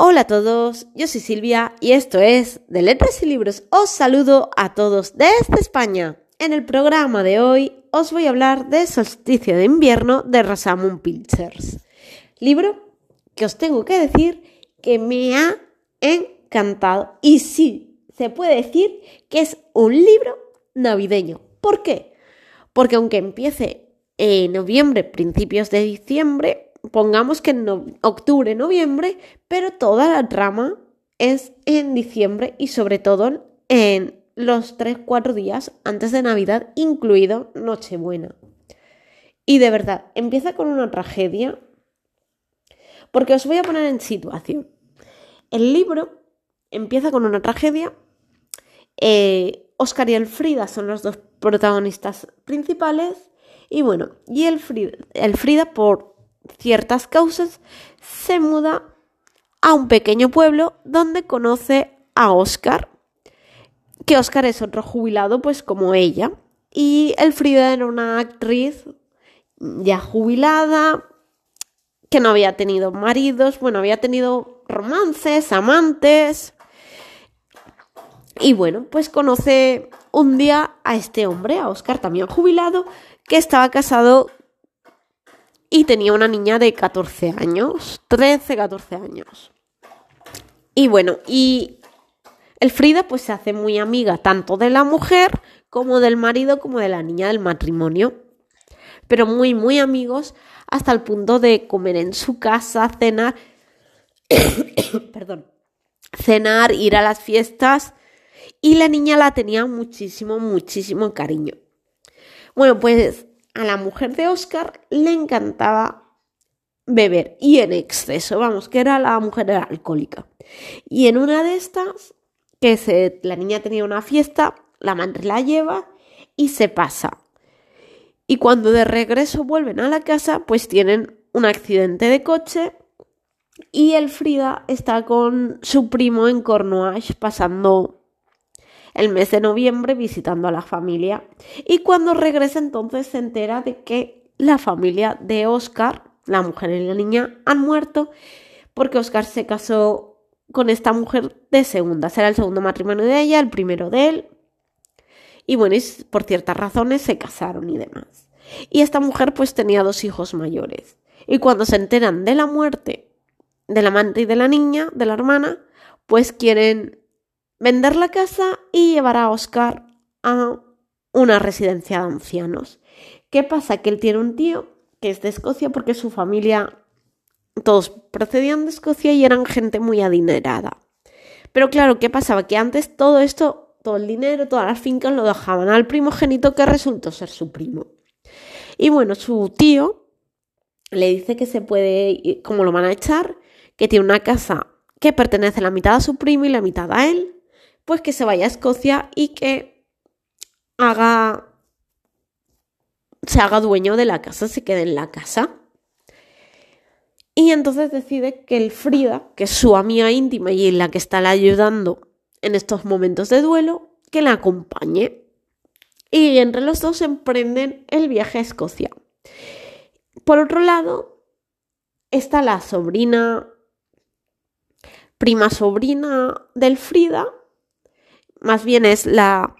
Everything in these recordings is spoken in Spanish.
Hola a todos, yo soy Silvia y esto es de Letras y Libros. Os saludo a todos desde España. En el programa de hoy os voy a hablar de Solsticio de Invierno de Rosamund Pilchers. Libro que os tengo que decir que me ha encantado. Y sí, se puede decir que es un libro navideño. ¿Por qué? Porque aunque empiece en noviembre, principios de diciembre, pongamos que en octubre, noviembre, pero toda la trama es en diciembre y sobre todo en los 3-4 días antes de Navidad, incluido Nochebuena. Y de verdad, empieza con una tragedia, porque os voy a poner en situación. El libro empieza con una tragedia. Eh, Oscar y Elfrida son los dos protagonistas principales. Y bueno, y Elfrida por ciertas causas, se muda a un pequeño pueblo donde conoce a Oscar, que Oscar es otro jubilado, pues como ella. Y Elfrida era una actriz ya jubilada, que no había tenido maridos, bueno, había tenido romances, amantes. Y bueno, pues conoce un día a este hombre, a Oscar también jubilado, que estaba casado y tenía una niña de 14 años, 13, 14 años. Y bueno, y Elfrida pues se hace muy amiga tanto de la mujer como del marido como de la niña del matrimonio. Pero muy, muy amigos hasta el punto de comer en su casa, cenar, perdón, cenar, ir a las fiestas. Y la niña la tenía muchísimo, muchísimo cariño. Bueno, pues a la mujer de Oscar le encantaba beber y en exceso, vamos, que era la mujer alcohólica. Y en una de estas, que se, la niña tenía una fiesta, la madre la lleva y se pasa. Y cuando de regreso vuelven a la casa, pues tienen un accidente de coche y Elfrida está con su primo en Cornouailles pasando el mes de noviembre visitando a la familia y cuando regresa entonces se entera de que la familia de Oscar, la mujer y la niña, han muerto porque Oscar se casó con esta mujer de segunda. Será el segundo matrimonio de ella, el primero de él. Y bueno, por ciertas razones se casaron y demás. Y esta mujer pues tenía dos hijos mayores. Y cuando se enteran de la muerte del amante y de la niña, de la hermana, pues quieren vender la casa y llevar a Oscar a una residencia de ancianos. ¿Qué pasa? Que él tiene un tío que es de Escocia porque su familia, todos procedían de Escocia y eran gente muy adinerada. Pero claro, ¿qué pasaba? Que antes todo esto, todo el dinero, todas las fincas lo dejaban al primogénito que resultó ser su primo. Y bueno, su tío le dice que se puede, como lo van a echar, que tiene una casa que pertenece la mitad a su primo y la mitad a él, pues que se vaya a Escocia y que haga se haga dueño de la casa, se quede en la casa. Y entonces decide que el Frida, que es su amiga íntima y la que está ayudando en estos momentos de duelo, que la acompañe. Y entre los dos emprenden el viaje a Escocia. Por otro lado, está la sobrina, prima sobrina del Frida, más bien es la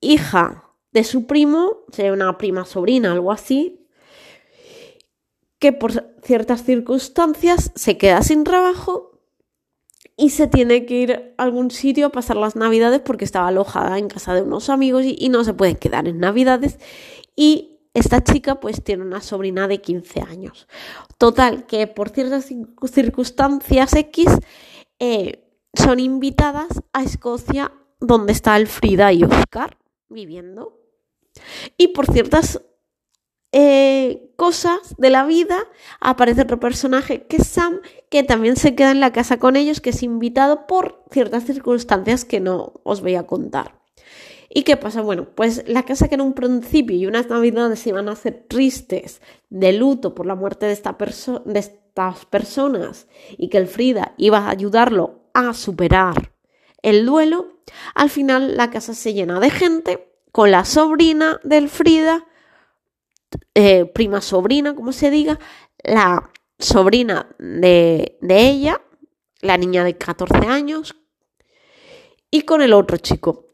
hija de su primo, sería una prima sobrina, algo así, que por ciertas circunstancias se queda sin trabajo y se tiene que ir a algún sitio a pasar las navidades porque estaba alojada en casa de unos amigos y, y no se puede quedar en navidades y esta chica pues tiene una sobrina de 15 años. Total, que por ciertas circunstancias X eh, son invitadas a Escocia, donde está Elfrida y Oscar viviendo. Y por ciertas eh, cosas de la vida aparece otro personaje que es Sam, que también se queda en la casa con ellos, que es invitado por ciertas circunstancias que no os voy a contar. ¿Y qué pasa? Bueno, pues la casa que en un principio y unas navidades iban a ser tristes, de luto por la muerte de, esta de estas personas y que Elfrida iba a ayudarlo a superar el duelo, al final la casa se llena de gente con la sobrina del Frida, eh, prima sobrina, como se diga, la sobrina de, ella, la niña de 14 años y con el otro chico.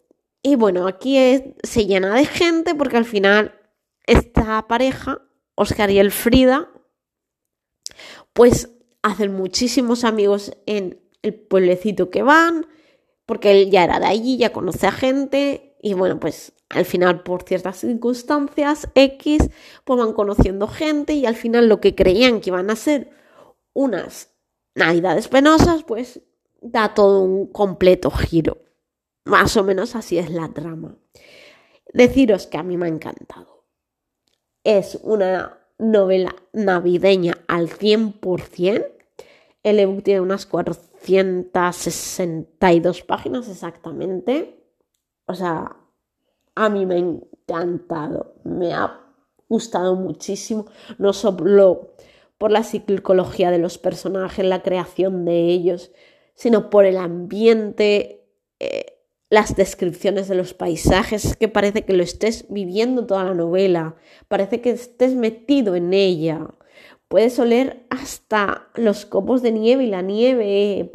Y bueno, aquí se llena de gente porque al final esta pareja, Oscar y Elfrida, pues hacen muchísimos amigos en el pueblecito que van, porque él ya era de allí, ya conoce a gente y bueno, pues al final por ciertas circunstancias X, pues van conociendo gente y al final lo que creían que iban a ser unas navidades penosas, pues da todo un completo giro. Más o menos así es la trama. Deciros que a mí me ha encantado. Es una novela navideña al 100%. El ebook tiene unas 462 páginas exactamente. O sea, a mí me ha encantado. Me ha gustado muchísimo. No solo por la psicología de los personajes, la creación de ellos, sino por el ambiente, eh, las descripciones de los paisajes, es que parece que lo estés viviendo toda la novela, parece que estés metido en ella. Puedes oler hasta los copos de nieve y la nieve,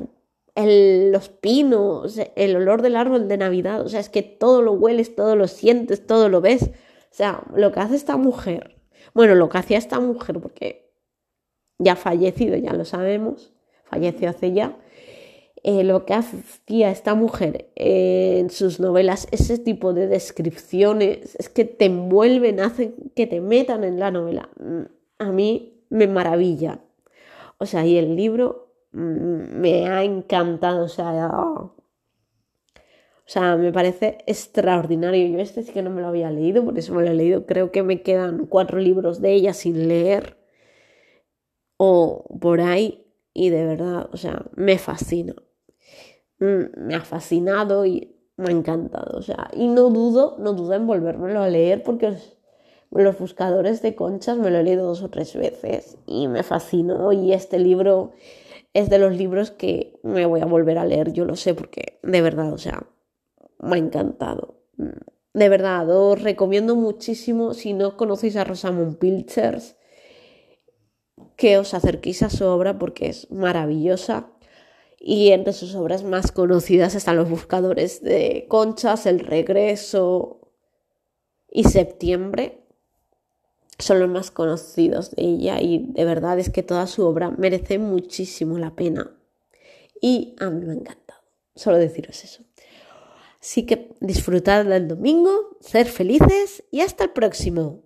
los pinos, el olor del árbol de Navidad. O sea, es que todo lo hueles, todo lo sientes, todo lo ves. O sea, lo que hace esta mujer, bueno, lo que hacía esta mujer, porque ya ha fallecido, ya lo sabemos, falleció hace ya, eh, lo que hacía esta mujer en sus novelas, ese tipo de descripciones, es que te envuelven, hacen que te metan en la novela. Mm, a mí me maravilla. O sea, y el libro mm, me ha encantado, o sea, o sea, me parece extraordinario. Yo este sí que no me lo había leído, por eso me lo he leído. Creo que me quedan cuatro libros de ella sin leer o por ahí y de verdad, o sea, me fascina. Mm, me ha fascinado y me ha encantado. O sea, y no dudo, no dudo en volvérmelo a leer porque los buscadores de conchas me lo he leído dos o tres veces y me fascinó. Y este libro es de los libros que me voy a volver a leer, yo lo sé, porque de verdad, o sea, me ha encantado. Mm, de verdad, os recomiendo muchísimo, si no conocéis a Rosamund Pilchers, que os acerquéis a su obra porque es maravillosa y entre sus obras más conocidas están Los Buscadores de Conchas, El Regreso y Septiembre. Son los más conocidos de ella y de verdad es que toda su obra merece muchísimo la pena. Y a mí me ha encantado. Solo deciros eso. Así que disfrutad del domingo, ser felices y hasta el próximo.